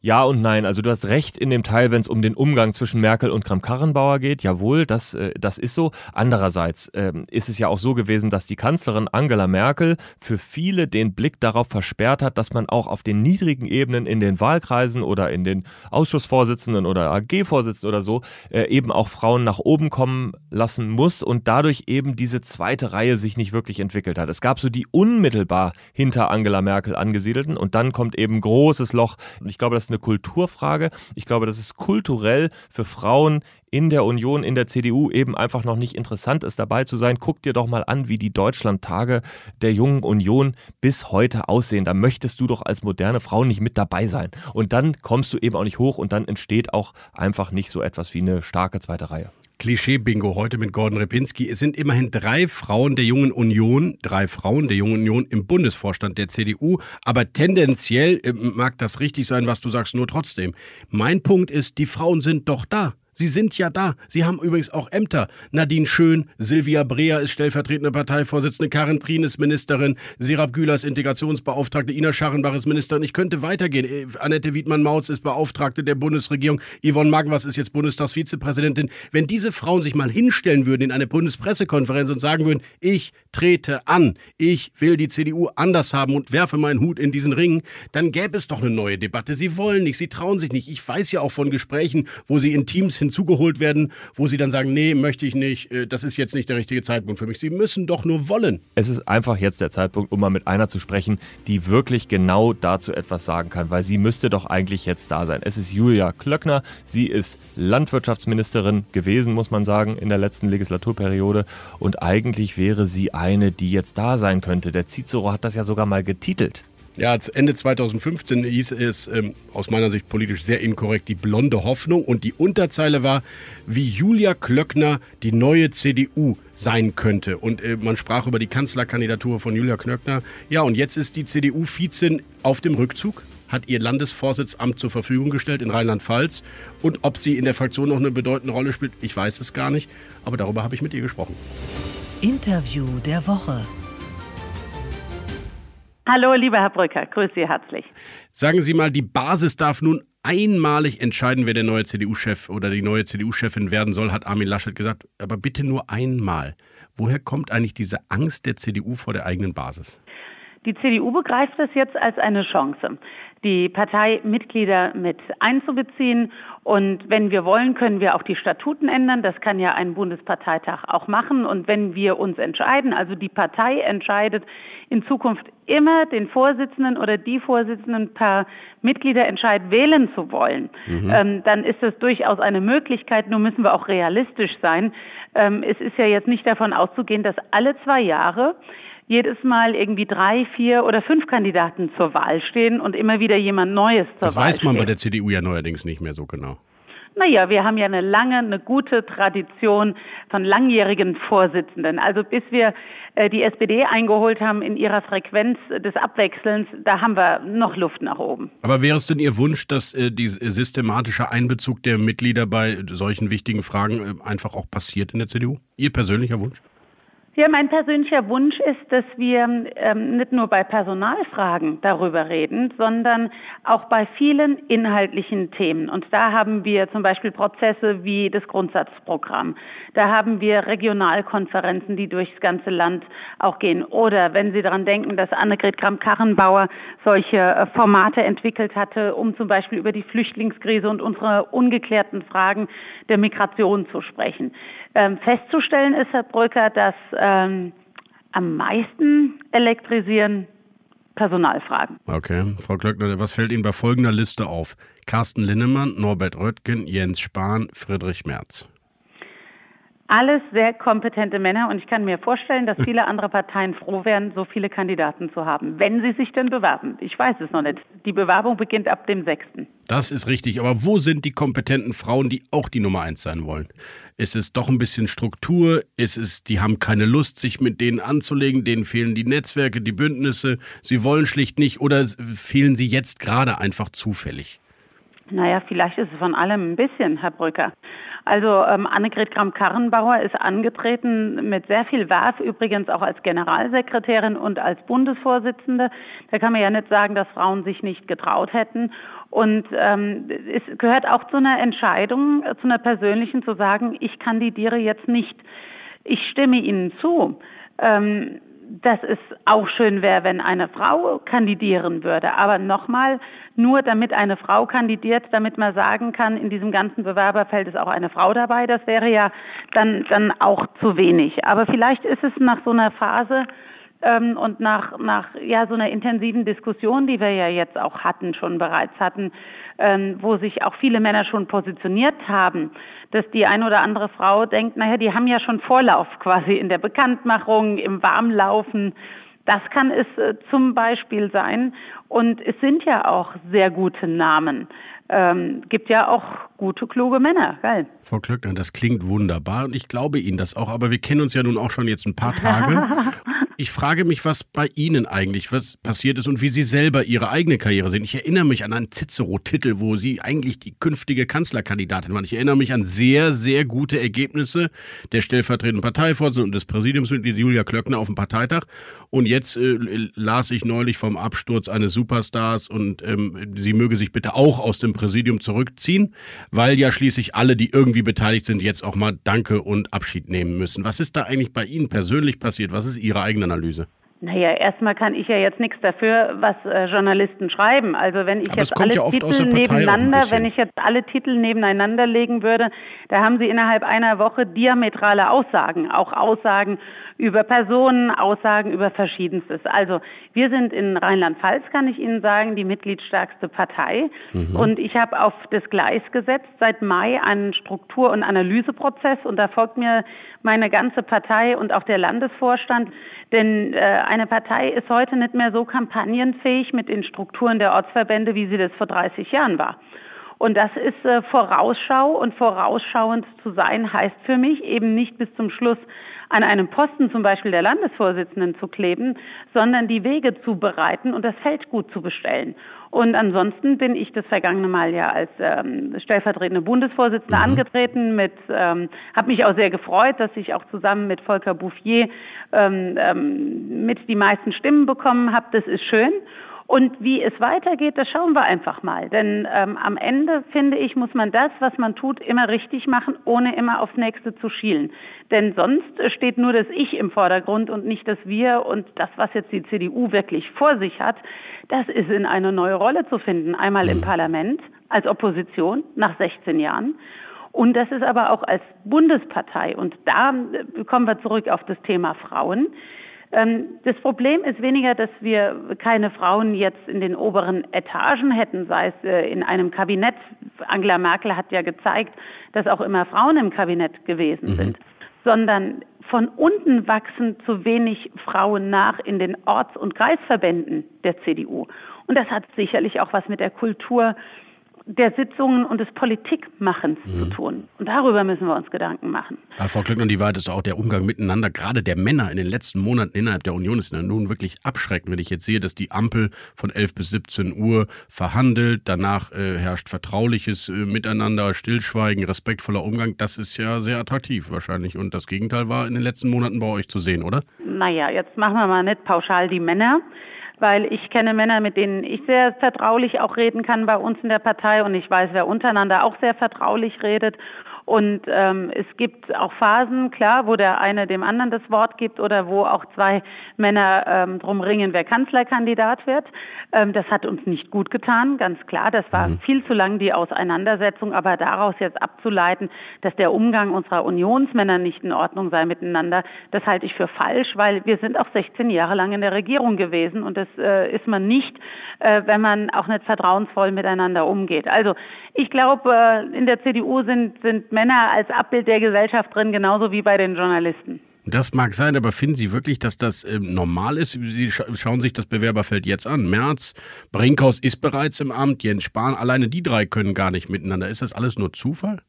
Ja und nein. Also du hast recht in dem Teil, wenn es um den Umgang zwischen Merkel und Kramp-Karrenbauer geht. Jawohl, das, äh, das ist so. Andererseits ähm, ist es ja auch so gewesen, dass die Kanzlerin Angela Merkel für viele den Blick darauf versperrt hat, dass man auch auf den niedrigen Ebenen in den Wahlkreisen oder in den Ausschussvorsitzenden oder AG-Vorsitzenden oder so äh, eben auch Frauen nach oben kommen lassen muss und dadurch eben diese zweite Reihe sich nicht wirklich entwickelt hat. Es gab so die unmittelbar hinter Angela Merkel angesiedelten und dann kommt eben großes Loch. Und ich glaube, das ist eine Kulturfrage. Ich glaube, dass es kulturell für Frauen in der Union, in der CDU eben einfach noch nicht interessant ist, dabei zu sein. Guck dir doch mal an, wie die Deutschlandtage der jungen Union bis heute aussehen. Da möchtest du doch als moderne Frau nicht mit dabei sein. Und dann kommst du eben auch nicht hoch und dann entsteht auch einfach nicht so etwas wie eine starke zweite Reihe. Klischee-Bingo heute mit Gordon Repinski. Es sind immerhin drei Frauen der Jungen Union, drei Frauen der Jungen Union im Bundesvorstand der CDU. Aber tendenziell äh, mag das richtig sein, was du sagst, nur trotzdem. Mein Punkt ist, die Frauen sind doch da. Sie sind ja da. Sie haben übrigens auch Ämter. Nadine Schön, Silvia Breer ist stellvertretende Parteivorsitzende, Karin Prien ist Ministerin, Serap Güler ist Integrationsbeauftragte, Ina Scharrenbach ist Ministerin. Ich könnte weitergehen. Äh, Annette Wiedmann-Mautz ist Beauftragte der Bundesregierung. Yvonne Magwas ist jetzt Bundestagsvizepräsidentin. Wenn diese Frauen sich mal hinstellen würden in eine Bundespressekonferenz und sagen würden, ich trete an, ich will die CDU anders haben und werfe meinen Hut in diesen Ring, dann gäbe es doch eine neue Debatte. Sie wollen nicht, sie trauen sich nicht. Ich weiß ja auch von Gesprächen, wo sie in Teams hinzugeholt werden, wo sie dann sagen, nee, möchte ich nicht, äh, das ist jetzt nicht der richtige Zeitpunkt für mich. Sie müssen doch nur wollen. Es ist einfach jetzt der Zeitpunkt, um mal mit einer zu sprechen, die wirklich genau dazu etwas sagen kann, weil sie müsste doch eigentlich jetzt da sein. Es ist Julia Klöckner, sie ist Landwirtschaftsministerin gewesen, muss man sagen, in der letzten Legislaturperiode und eigentlich wäre sie eine, die jetzt da sein könnte. Der Cicero hat das ja sogar mal getitelt. Ja, Ende 2015 hieß es ähm, aus meiner Sicht politisch sehr inkorrekt die blonde Hoffnung und die Unterzeile war, wie Julia Klöckner die neue CDU sein könnte. Und äh, man sprach über die Kanzlerkandidatur von Julia Klöckner. Ja, und jetzt ist die CDU-Vizin auf dem Rückzug, hat ihr Landesvorsitzamt zur Verfügung gestellt in Rheinland-Pfalz. Und ob sie in der Fraktion noch eine bedeutende Rolle spielt, ich weiß es gar nicht. Aber darüber habe ich mit ihr gesprochen. Interview der Woche. Hallo, lieber Herr Brücker, grüße Sie herzlich. Sagen Sie mal, die Basis darf nun einmalig entscheiden, wer der neue CDU-Chef oder die neue CDU-Chefin werden soll, hat Armin Laschet gesagt. Aber bitte nur einmal. Woher kommt eigentlich diese Angst der CDU vor der eigenen Basis? Die CDU begreift das jetzt als eine Chance, die Parteimitglieder mit einzubeziehen. Und wenn wir wollen, können wir auch die Statuten ändern. Das kann ja ein Bundesparteitag auch machen. Und wenn wir uns entscheiden, also die Partei entscheidet in Zukunft immer den Vorsitzenden oder die Vorsitzenden per Mitgliederentscheid wählen zu wollen, mhm. ähm, dann ist das durchaus eine Möglichkeit. Nur müssen wir auch realistisch sein. Ähm, es ist ja jetzt nicht davon auszugehen, dass alle zwei Jahre jedes Mal irgendwie drei, vier oder fünf Kandidaten zur Wahl stehen und immer wieder jemand Neues zur das Wahl weiß man steht. bei der CDU ja neuerdings nicht mehr so genau. Naja, wir haben ja eine lange, eine gute Tradition von langjährigen Vorsitzenden. Also bis wir äh, die SPD eingeholt haben in ihrer Frequenz des Abwechselns, da haben wir noch Luft nach oben. Aber wäre es denn Ihr Wunsch, dass äh, dieser systematische Einbezug der Mitglieder bei solchen wichtigen Fragen äh, einfach auch passiert in der CDU? Ihr persönlicher Wunsch? Ja, mein persönlicher Wunsch ist, dass wir ähm, nicht nur bei Personalfragen darüber reden, sondern auch bei vielen inhaltlichen Themen. Und da haben wir zum Beispiel Prozesse wie das Grundsatzprogramm. Da haben wir Regionalkonferenzen, die durchs ganze Land auch gehen. Oder wenn Sie daran denken, dass Annegret Kramp-Karrenbauer solche äh, Formate entwickelt hatte, um zum Beispiel über die Flüchtlingskrise und unsere ungeklärten Fragen der Migration zu sprechen. Ähm, festzustellen ist, Herr Brücker, dass ähm, am meisten elektrisieren Personalfragen. Okay, Frau Klöckner, was fällt Ihnen bei folgender Liste auf? Carsten Linnemann, Norbert Röttgen, Jens Spahn, Friedrich Merz. Alles sehr kompetente Männer und ich kann mir vorstellen, dass viele andere Parteien froh wären, so viele Kandidaten zu haben, wenn sie sich denn bewerben. Ich weiß es noch nicht. Die Bewerbung beginnt ab dem 6. Das ist richtig, aber wo sind die kompetenten Frauen, die auch die Nummer eins sein wollen? Ist es doch ein bisschen Struktur? Ist es, die haben keine Lust, sich mit denen anzulegen, denen fehlen die Netzwerke, die Bündnisse, sie wollen schlicht nicht oder fehlen sie jetzt gerade einfach zufällig? Naja, vielleicht ist es von allem ein bisschen, Herr Brücker. Also ähm, Annegret Kramp-Karrenbauer ist angetreten mit sehr viel Werf, übrigens auch als Generalsekretärin und als Bundesvorsitzende. Da kann man ja nicht sagen, dass Frauen sich nicht getraut hätten. Und ähm, es gehört auch zu einer Entscheidung, zu einer persönlichen, zu sagen, ich kandidiere jetzt nicht. Ich stimme Ihnen zu. Ähm, dass es auch schön wäre, wenn eine Frau kandidieren würde. Aber nochmal, nur damit eine Frau kandidiert, damit man sagen kann, in diesem ganzen Bewerberfeld ist auch eine Frau dabei, das wäre ja dann, dann auch zu wenig. Aber vielleicht ist es nach so einer Phase, ähm, und nach, nach ja, so einer intensiven Diskussion, die wir ja jetzt auch hatten, schon bereits hatten, ähm, wo sich auch viele Männer schon positioniert haben, dass die ein oder andere Frau denkt, naja, die haben ja schon Vorlauf quasi in der Bekanntmachung, im Warmlaufen. Das kann es äh, zum Beispiel sein. Und es sind ja auch sehr gute Namen. Ähm, gibt ja auch gute, kluge Männer, geil. Frau Klöckner, das klingt wunderbar und ich glaube Ihnen das auch, aber wir kennen uns ja nun auch schon jetzt ein paar Tage. Ich frage mich, was bei Ihnen eigentlich was passiert ist und wie Sie selber Ihre eigene Karriere sehen. Ich erinnere mich an einen Cicero-Titel, wo Sie eigentlich die künftige Kanzlerkandidatin waren. Ich erinnere mich an sehr, sehr gute Ergebnisse der stellvertretenden Parteivorsitzenden und des Präsidiumsmitglieds Julia Klöckner auf dem Parteitag. Und jetzt äh, las ich neulich vom Absturz eines Superstars und ähm, sie möge sich bitte auch aus dem Präsidium zurückziehen, weil ja schließlich alle, die irgendwie beteiligt sind, jetzt auch mal Danke und Abschied nehmen müssen. Was ist da eigentlich bei Ihnen persönlich passiert? Was ist Ihre eigene Analyse? Naja, erstmal kann ich ja jetzt nichts dafür, was äh, Journalisten schreiben. Also wenn ich Aber jetzt alle ja Titel nebeneinander, wenn ich jetzt alle Titel nebeneinander legen würde, da haben Sie innerhalb einer Woche diametrale Aussagen, auch Aussagen über Personen, Aussagen über Verschiedenstes. Also wir sind in Rheinland-Pfalz, kann ich Ihnen sagen, die mitgliedstärkste Partei. Mhm. Und ich habe auf das Gleis gesetzt seit Mai einen Struktur- und Analyseprozess und da folgt mir meine ganze Partei und auch der Landesvorstand. Denn äh, eine Partei ist heute nicht mehr so kampagnenfähig mit den Strukturen der Ortsverbände, wie sie das vor 30 Jahren war. Und das ist äh, Vorausschau und vorausschauend zu sein heißt für mich eben nicht bis zum Schluss an einem Posten zum Beispiel der Landesvorsitzenden zu kleben, sondern die Wege zu bereiten und das Feld gut zu bestellen. Und ansonsten bin ich das vergangene Mal ja als ähm, stellvertretende Bundesvorsitzende angetreten, mit ähm, habe mich auch sehr gefreut, dass ich auch zusammen mit Volker Bouffier ähm, ähm, mit die meisten Stimmen bekommen habe. Das ist schön. Und wie es weitergeht, das schauen wir einfach mal. Denn ähm, am Ende, finde ich, muss man das, was man tut, immer richtig machen, ohne immer aufs Nächste zu schielen. Denn sonst steht nur das Ich im Vordergrund und nicht das Wir. Und das, was jetzt die CDU wirklich vor sich hat, das ist in eine neue Rolle zu finden. Einmal im Parlament als Opposition nach 16 Jahren. Und das ist aber auch als Bundespartei. Und da äh, kommen wir zurück auf das Thema Frauen. Ähm, Das Problem ist weniger, dass wir keine Frauen jetzt in den oberen Etagen hätten, sei es äh, in einem Kabinett. Angela Merkel hat ja gezeigt, dass auch immer Frauen im Kabinett gewesen sind, sondern von unten wachsen zu wenig Frauen nach in den Orts- und Kreisverbänden der CDU. Und das hat sicherlich auch was mit der Kultur der Sitzungen und des Politikmachens zu tun. Und darüber müssen wir uns Gedanken machen. Aber Frau Klöckner, die Wahrheit ist auch der Umgang miteinander, gerade der Männer in den letzten Monaten innerhalb der Union ist ja nun wirklich abschreckend, wenn ich jetzt sehe, dass die Ampel von 11 bis 17 Uhr verhandelt, danach äh, herrscht vertrauliches äh, Miteinander, Stillschweigen, respektvoller Umgang. Das ist ja sehr attraktiv wahrscheinlich. Und das Gegenteil war in den letzten Monaten bei euch zu sehen, oder? Naja, jetzt machen wir mal nicht pauschal die Männer, weil ich kenne Männer, mit denen ich sehr vertraulich auch reden kann bei uns in der Partei und ich weiß, wer untereinander auch sehr vertraulich redet. Und ähm, es gibt auch Phasen, klar, wo der eine dem anderen das Wort gibt oder wo auch zwei Männer ähm, drum ringen, wer Kanzlerkandidat wird. Ähm, das hat uns nicht gut getan, ganz klar. Das war viel zu lang die Auseinandersetzung, aber daraus jetzt abzuleiten, dass der Umgang unserer Unionsmänner nicht in Ordnung sei miteinander, das halte ich für falsch, weil wir sind auch 16 Jahre lang in der Regierung gewesen und das äh, ist man nicht, äh, wenn man auch nicht vertrauensvoll miteinander umgeht. Also ich glaube, äh, in der CDU sind, sind Männer als Abbild der Gesellschaft drin, genauso wie bei den Journalisten. Das mag sein, aber finden Sie wirklich, dass das ähm, normal ist? Sie scha schauen sich das Bewerberfeld jetzt an. Merz, Brinkhaus ist bereits im Amt, Jens Spahn, alleine die drei können gar nicht miteinander. Ist das alles nur Zufall?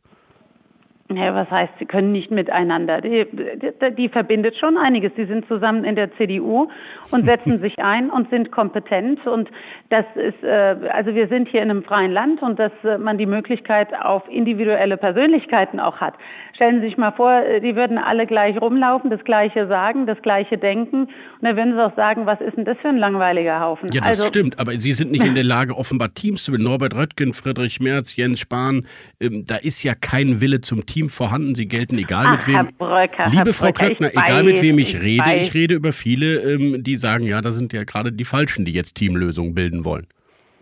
Ja, was heißt, sie können nicht miteinander? Die, die, die, verbindet schon einiges. Sie sind zusammen in der CDU und setzen sich ein und sind kompetent. Und das ist, äh, also wir sind hier in einem freien Land und dass äh, man die Möglichkeit auf individuelle Persönlichkeiten auch hat. Stellen Sie sich mal vor, äh, die würden alle gleich rumlaufen, das Gleiche sagen, das Gleiche denken. Und dann würden sie auch sagen, was ist denn das für ein langweiliger Haufen? Ja, das also, stimmt. Aber Sie sind nicht in der Lage, offenbar Teams zu bilden. Norbert Röttgen, Friedrich Merz, Jens Spahn. Ähm, da ist ja kein Wille zum Team Team vorhanden. Sie gelten egal Ach, mit wem. Bröcker, Liebe Frau Bröcker, Klöckner, egal mit wem ich, ich rede, weiß. ich rede über viele, ähm, die sagen, ja, da sind ja gerade die Falschen, die jetzt Teamlösungen bilden wollen.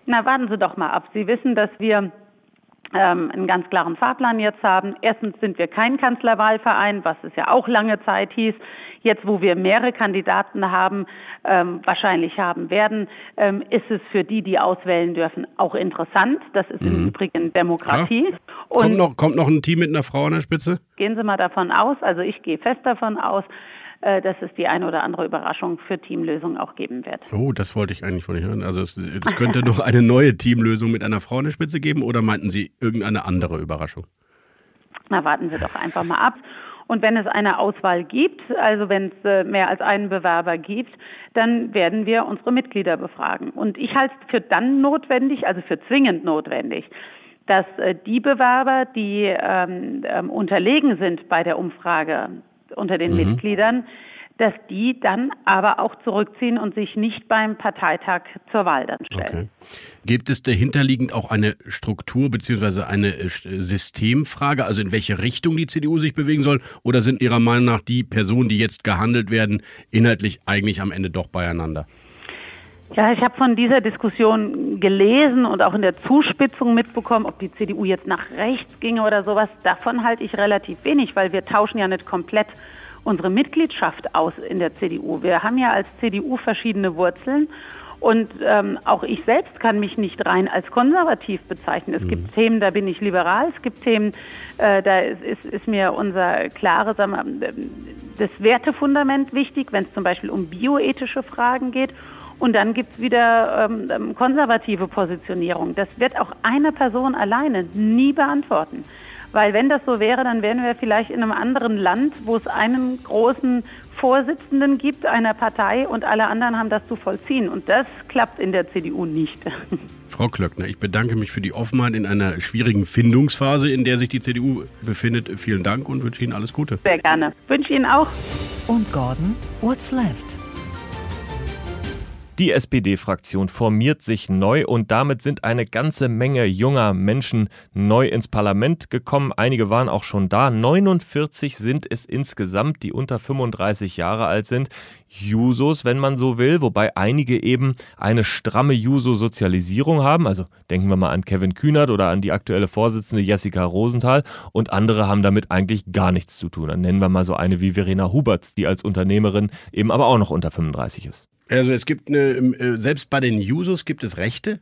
Na, warten Sie doch mal ab. Sie wissen, dass wir ähm, einen ganz klaren Fahrplan jetzt haben. Erstens sind wir kein Kanzlerwahlverein, was es ja auch lange Zeit hieß. Jetzt, wo wir mehrere Kandidaten haben, ähm, wahrscheinlich haben werden, ähm, ist es für die, die auswählen dürfen, auch interessant. Das ist mhm. im Übrigen Demokratie. kommt, noch, kommt noch ein Team mit einer Frau an der Spitze? Gehen Sie mal davon aus, also ich gehe fest davon aus, dass es die eine oder andere Überraschung für Teamlösungen auch geben wird. Oh, das wollte ich eigentlich von Ihnen hören. Also es, es könnte noch eine neue Teamlösung mit einer Frau an der Spitze geben oder meinten Sie irgendeine andere Überraschung? Na, warten Sie doch einfach mal ab. Und wenn es eine Auswahl gibt, also wenn es äh, mehr als einen Bewerber gibt, dann werden wir unsere Mitglieder befragen. Und ich halte es für dann notwendig, also für zwingend notwendig, dass äh, die Bewerber, die ähm, ähm, unterlegen sind bei der Umfrage unter den mhm. Mitgliedern, dass die dann aber auch zurückziehen und sich nicht beim Parteitag zur Wahl dann stellen. Okay. Gibt es dahinterliegend auch eine Struktur bzw. eine äh, Systemfrage, also in welche Richtung die CDU sich bewegen soll? Oder sind Ihrer Meinung nach die Personen, die jetzt gehandelt werden, inhaltlich eigentlich am Ende doch beieinander? Ja, ich habe von dieser Diskussion gelesen und auch in der Zuspitzung mitbekommen, ob die CDU jetzt nach rechts ginge oder sowas. Davon halte ich relativ wenig, weil wir tauschen ja nicht komplett unsere Mitgliedschaft aus in der CDU. Wir haben ja als CDU verschiedene Wurzeln und ähm, auch ich selbst kann mich nicht rein als konservativ bezeichnen. Es mhm. gibt Themen, da bin ich liberal. Es gibt Themen, äh, da ist, ist, ist, mir unser klares, wir, das Wertefundament wichtig, wenn es zum Beispiel um bioethische Fragen geht. Und dann gibt es wieder ähm, ähm, konservative Positionierung. Das wird auch eine Person alleine nie beantworten. Weil wenn das so wäre, dann wären wir vielleicht in einem anderen Land, wo es einen großen Vorsitzenden gibt einer Partei und alle anderen haben das zu vollziehen. Und das klappt in der CDU nicht. Frau Klöckner, ich bedanke mich für die Offenheit in einer schwierigen Findungsphase, in der sich die CDU befindet. Vielen Dank und wünsche Ihnen alles Gute. Sehr gerne. Wünsche Ihnen auch. Und Gordon, what's left? Die SPD-Fraktion formiert sich neu und damit sind eine ganze Menge junger Menschen neu ins Parlament gekommen. Einige waren auch schon da. 49 sind es insgesamt, die unter 35 Jahre alt sind. Jusos, wenn man so will, wobei einige eben eine stramme Juso-Sozialisierung haben. Also denken wir mal an Kevin Kühnert oder an die aktuelle Vorsitzende Jessica Rosenthal. Und andere haben damit eigentlich gar nichts zu tun. Dann nennen wir mal so eine wie Verena Huberts, die als Unternehmerin eben aber auch noch unter 35 ist. Also es gibt eine, äh, selbst bei den Jusos gibt es Rechte.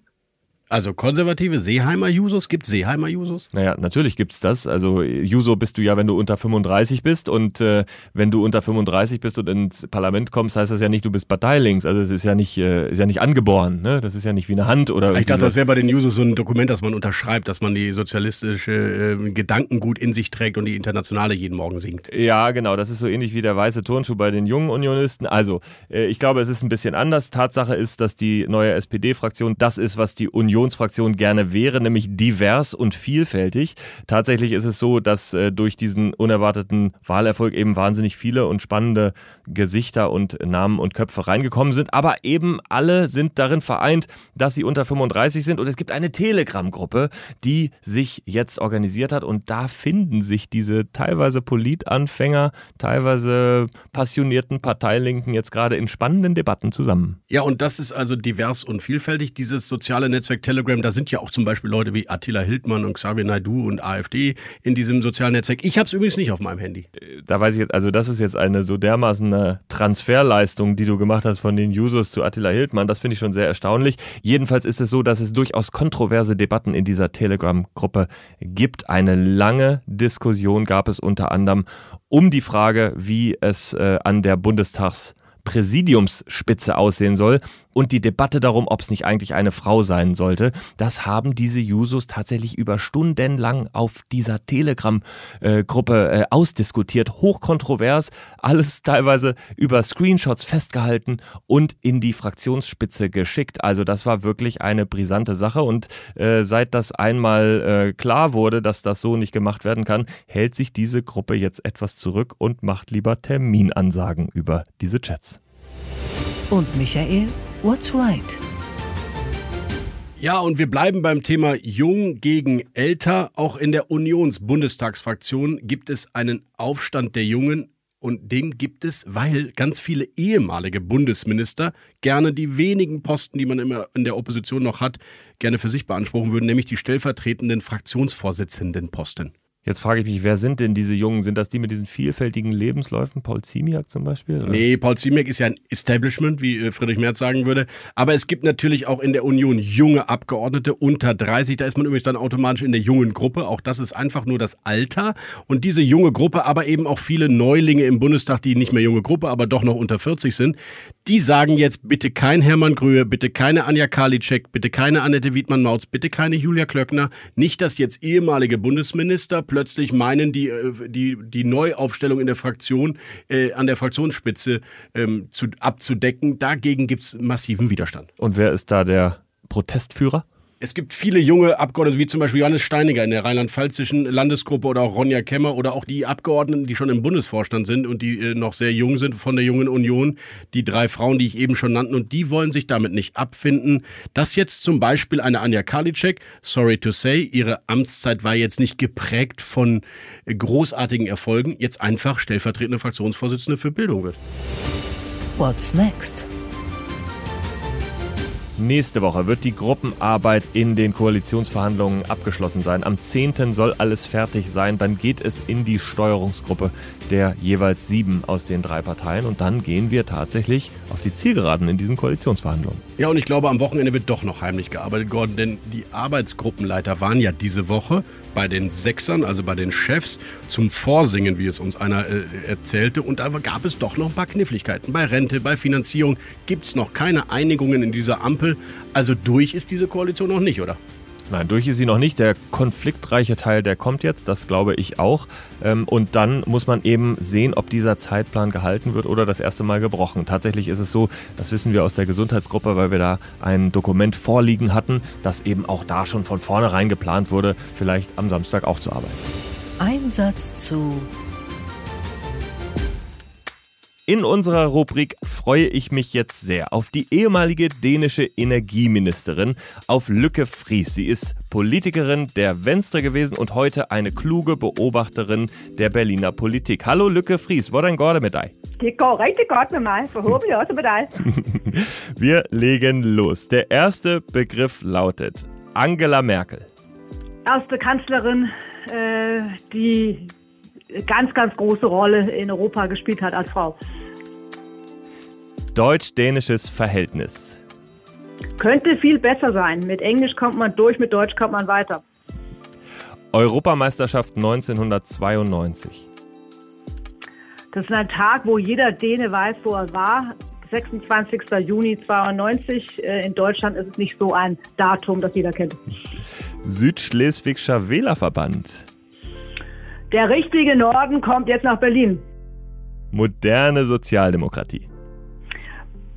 Also konservative Seeheimer Jusos, gibt es Seeheimer Jusos? Naja, natürlich gibt es das. Also Juso bist du ja, wenn du unter 35 bist und äh, wenn du unter 35 bist und ins Parlament kommst, heißt das ja nicht, du bist parteilinks. Also es ist ja nicht, äh, ist ja nicht angeboren. Ne? Das ist ja nicht wie eine Hand oder Ich dachte, das wäre bei den Jusos so ein Dokument, das man unterschreibt, dass man die sozialistische äh, Gedankengut in sich trägt und die Internationale jeden Morgen singt. Ja, genau. Das ist so ähnlich wie der weiße Turnschuh bei den jungen Unionisten. Also äh, ich glaube, es ist ein bisschen anders. Tatsache ist, dass die neue SPD-Fraktion das ist, was die Union Unionsfraktion gerne wäre, nämlich divers und vielfältig. Tatsächlich ist es so, dass äh, durch diesen unerwarteten Wahlerfolg eben wahnsinnig viele und spannende Gesichter und Namen und Köpfe reingekommen sind, aber eben alle sind darin vereint, dass sie unter 35 sind und es gibt eine Telegram-Gruppe, die sich jetzt organisiert hat und da finden sich diese teilweise Politanfänger, teilweise passionierten Parteilinken jetzt gerade in spannenden Debatten zusammen. Ja, und das ist also divers und vielfältig. Dieses soziale Netzwerk Telegram, da sind ja auch zum Beispiel Leute wie Attila Hildmann und Xavier Naidu und AfD in diesem sozialen Netzwerk. Ich habe es übrigens nicht auf meinem Handy. Da weiß ich jetzt, also das ist jetzt eine so dermaßen eine Transferleistung, die du gemacht hast von den Users zu Attila Hildmann. Das finde ich schon sehr erstaunlich. Jedenfalls ist es so, dass es durchaus kontroverse Debatten in dieser Telegram-Gruppe gibt. Eine lange Diskussion gab es unter anderem um die Frage, wie es äh, an der Bundestags Präsidiumsspitze aussehen soll und die Debatte darum, ob es nicht eigentlich eine Frau sein sollte, das haben diese Jusos tatsächlich über Stunden lang auf dieser Telegram-Gruppe äh, ausdiskutiert. Hochkontrovers, alles teilweise über Screenshots festgehalten und in die Fraktionsspitze geschickt. Also das war wirklich eine brisante Sache und äh, seit das einmal äh, klar wurde, dass das so nicht gemacht werden kann, hält sich diese Gruppe jetzt etwas zurück und macht lieber Terminansagen über diese Chats. Und Michael, what's right? Ja, und wir bleiben beim Thema Jung gegen Älter. Auch in der Unions-Bundestagsfraktion gibt es einen Aufstand der Jungen. Und den gibt es, weil ganz viele ehemalige Bundesminister gerne die wenigen Posten, die man immer in der Opposition noch hat, gerne für sich beanspruchen würden, nämlich die stellvertretenden Fraktionsvorsitzendenposten. Jetzt frage ich mich, wer sind denn diese Jungen? Sind das die mit diesen vielfältigen Lebensläufen? Paul Ziemiak zum Beispiel? Oder? Nee, Paul Ziemiak ist ja ein Establishment, wie äh, Friedrich Merz sagen würde. Aber es gibt natürlich auch in der Union junge Abgeordnete unter 30. Da ist man übrigens dann automatisch in der jungen Gruppe. Auch das ist einfach nur das Alter. Und diese junge Gruppe, aber eben auch viele Neulinge im Bundestag, die nicht mehr junge Gruppe, aber doch noch unter 40 sind, die sagen jetzt bitte kein Hermann Gröhe, bitte keine Anja Karliczek, bitte keine Annette Wiedmann-Mautz, bitte keine Julia Klöckner. Nicht, dass jetzt ehemalige Bundesminister plötzlich meinen, die, äh, die, die Neuaufstellung in der Fraktion, äh, an der Fraktionsspitze ähm, zu, abzudecken. Dagegen gibt es massiven Widerstand. Und wer ist da der Protestführer? Es gibt viele junge Abgeordnete, wie zum Beispiel Johannes Steiniger in der rheinland-pfälzischen Landesgruppe oder auch Ronja Kemmer oder auch die Abgeordneten, die schon im Bundesvorstand sind und die äh, noch sehr jung sind von der Jungen Union. Die drei Frauen, die ich eben schon nannte, und die wollen sich damit nicht abfinden, dass jetzt zum Beispiel eine Anja Karliczek, sorry to say, ihre Amtszeit war jetzt nicht geprägt von großartigen Erfolgen, jetzt einfach stellvertretende Fraktionsvorsitzende für Bildung wird. What's next? Nächste Woche wird die Gruppenarbeit in den Koalitionsverhandlungen abgeschlossen sein. Am 10. soll alles fertig sein. Dann geht es in die Steuerungsgruppe der jeweils sieben aus den drei Parteien. Und dann gehen wir tatsächlich auf die Zielgeraden in diesen Koalitionsverhandlungen. Ja, und ich glaube, am Wochenende wird doch noch heimlich gearbeitet, Gordon, denn die Arbeitsgruppenleiter waren ja diese Woche bei den Sechsern, also bei den Chefs, zum Vorsingen, wie es uns einer äh, erzählte. Und da gab es doch noch ein paar Kniffligkeiten. Bei Rente, bei Finanzierung gibt es noch keine Einigungen in dieser Ampel. Also durch ist diese Koalition noch nicht, oder? Nein, durch ist sie noch nicht. Der konfliktreiche Teil, der kommt jetzt, das glaube ich auch. Ähm, und dann muss man eben sehen, ob dieser Zeitplan gehalten wird oder das erste Mal gebrochen. Tatsächlich ist es so, das wissen wir aus der Gesundheitsgruppe, weil wir da ein Dokument vorliegen hatten, dass eben auch da schon von vornherein geplant wurde, vielleicht am Samstag auch zu arbeiten. Einsatz zu in unserer Rubrik freue ich mich jetzt sehr auf die ehemalige dänische Energieministerin, auf Lücke Fries. Sie ist Politikerin der Venstre gewesen und heute eine kluge Beobachterin der Berliner Politik. Hallo Lücke Fries, hvordan går det med dig? Det går rigtig godt med mig, forhåbentlig også med dig. Wir legen los. Der erste Begriff lautet Angela Merkel. Erste Kanzlerin, äh, die ganz, ganz große Rolle in Europa gespielt hat als Frau. Deutsch-dänisches Verhältnis. Könnte viel besser sein. Mit Englisch kommt man durch, mit Deutsch kommt man weiter. Europameisterschaft 1992. Das ist ein Tag, wo jeder Däne weiß, wo er war. 26. Juni 92. Äh, in Deutschland ist es nicht so ein Datum, das jeder kennt. Südschleswigscher Wählerverband. Der richtige Norden kommt jetzt nach Berlin. Moderne Sozialdemokratie.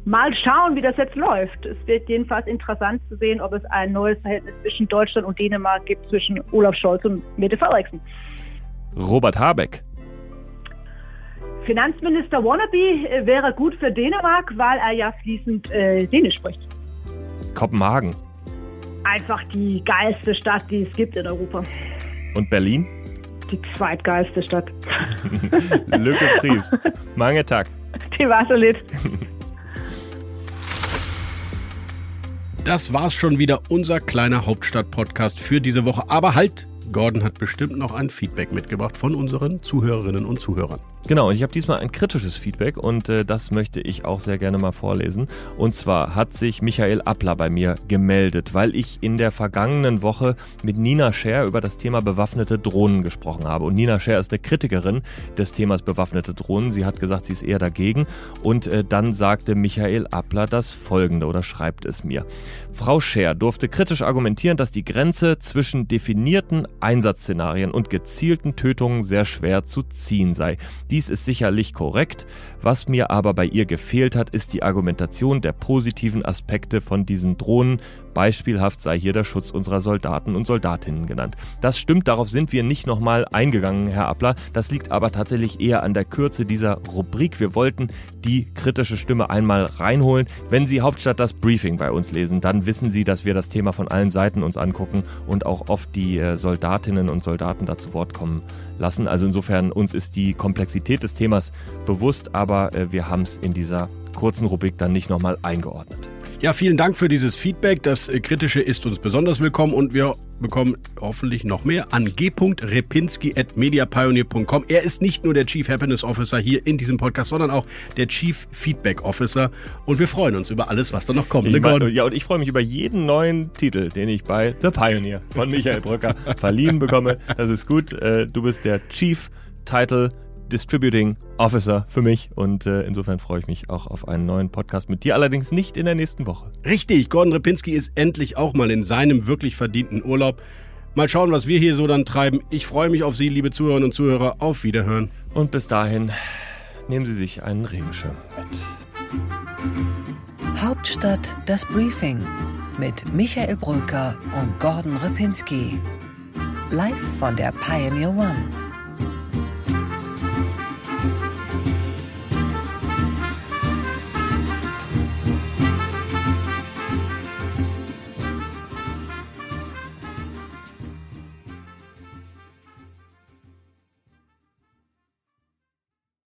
Mal schauen, wie das jetzt läuft. Es wird jedenfalls interessant zu sehen, ob es ein neues Verhältnis zwischen Deutschland und Dänemark gibt, zwischen Olaf Scholz und Mette Frederiksen. Robert Habeck. Finanzminister Wannabe äh, wäre gut für Dänemark, weil er ja fließend äh, Dänisch spricht. Kopenhagen. Einfach die geilste Stadt, die es gibt in Europa. Und Berlin? Die zweitgeilste Stadt. Lücke Fries. Mange var så lidt. Das war's schon wieder, unser kleiner Hauptstadt-Podcast für diese Woche. Aber halt, Gordon hat bestimmt noch ein Feedback mitgebracht von unseren Zuhörerinnen und Zuhörern. Genau, und ich habe diesmal ein kritisches Feedback und äh, das möchte ich auch sehr gerne mal vorlesen. Und zwar hat sich Michael Appler bei mir gemeldet, weil ich in der vergangenen Woche mit Nina Scher über das Thema bewaffnete Drohnen gesprochen habe. Und Nina Scher ist eine Kritikerin des Themas bewaffnete Drohnen. Sie hat gesagt, sie ist eher dagegen. Und äh, dann sagte Michael Appler das folgende oder schreibt es mir. Frau Scher durfte kritisch argumentieren, dass die Grenze zwischen definierten Einsatzszenarien und gezielten Tötungen sehr schwer zu ziehen sei. Dies ist sicherlich korrekt. Was mir aber bei ihr gefehlt hat, ist die Argumentation der positiven Aspekte von diesen Drohnen. Beispielhaft sei hier der Schutz unserer Soldaten und Soldatinnen genannt. Das stimmt, darauf sind wir nicht nochmal eingegangen, Herr Appler. Das liegt aber tatsächlich eher an der Kürze dieser Rubrik. Wir wollten die kritische Stimme einmal reinholen. Wenn Sie Hauptstadt das Briefing bei uns lesen, dann wissen Sie, dass wir das Thema von allen Seiten uns angucken und auch oft die äh, Soldatinnen und Soldaten da zu Wort kommen lassen. Also insofern uns ist die Komplexität des Themas bewusst, aber äh, wir haben es in dieser kurzen Rubrik dann nicht nochmal eingeordnet. Ja, vielen Dank für dieses Feedback. Das äh, Kritische ist uns besonders willkommen und wir bekommen hoffentlich noch mehr an g.repinski.mediapioneer.com. Er ist nicht nur der Chief Happiness Officer hier in diesem Podcast, sondern auch der Chief Feedback Officer. Und wir freuen uns über alles, was da noch kommt. Ich mein, ja, und ich freue mich über jeden neuen Titel, den ich bei The Pioneer von Michael Brücker verliehen bekomme. Das ist gut. Äh, du bist der Chief Title Distributing Officer für mich und äh, insofern freue ich mich auch auf einen neuen Podcast mit dir, allerdings nicht in der nächsten Woche. Richtig, Gordon Repinski ist endlich auch mal in seinem wirklich verdienten Urlaub. Mal schauen, was wir hier so dann treiben. Ich freue mich auf Sie, liebe Zuhörerinnen und Zuhörer. Auf Wiederhören. Und bis dahin nehmen Sie sich einen Regenschirm mit. Hauptstadt das Briefing mit Michael Brücker und Gordon Repinski. Live von der Pioneer One.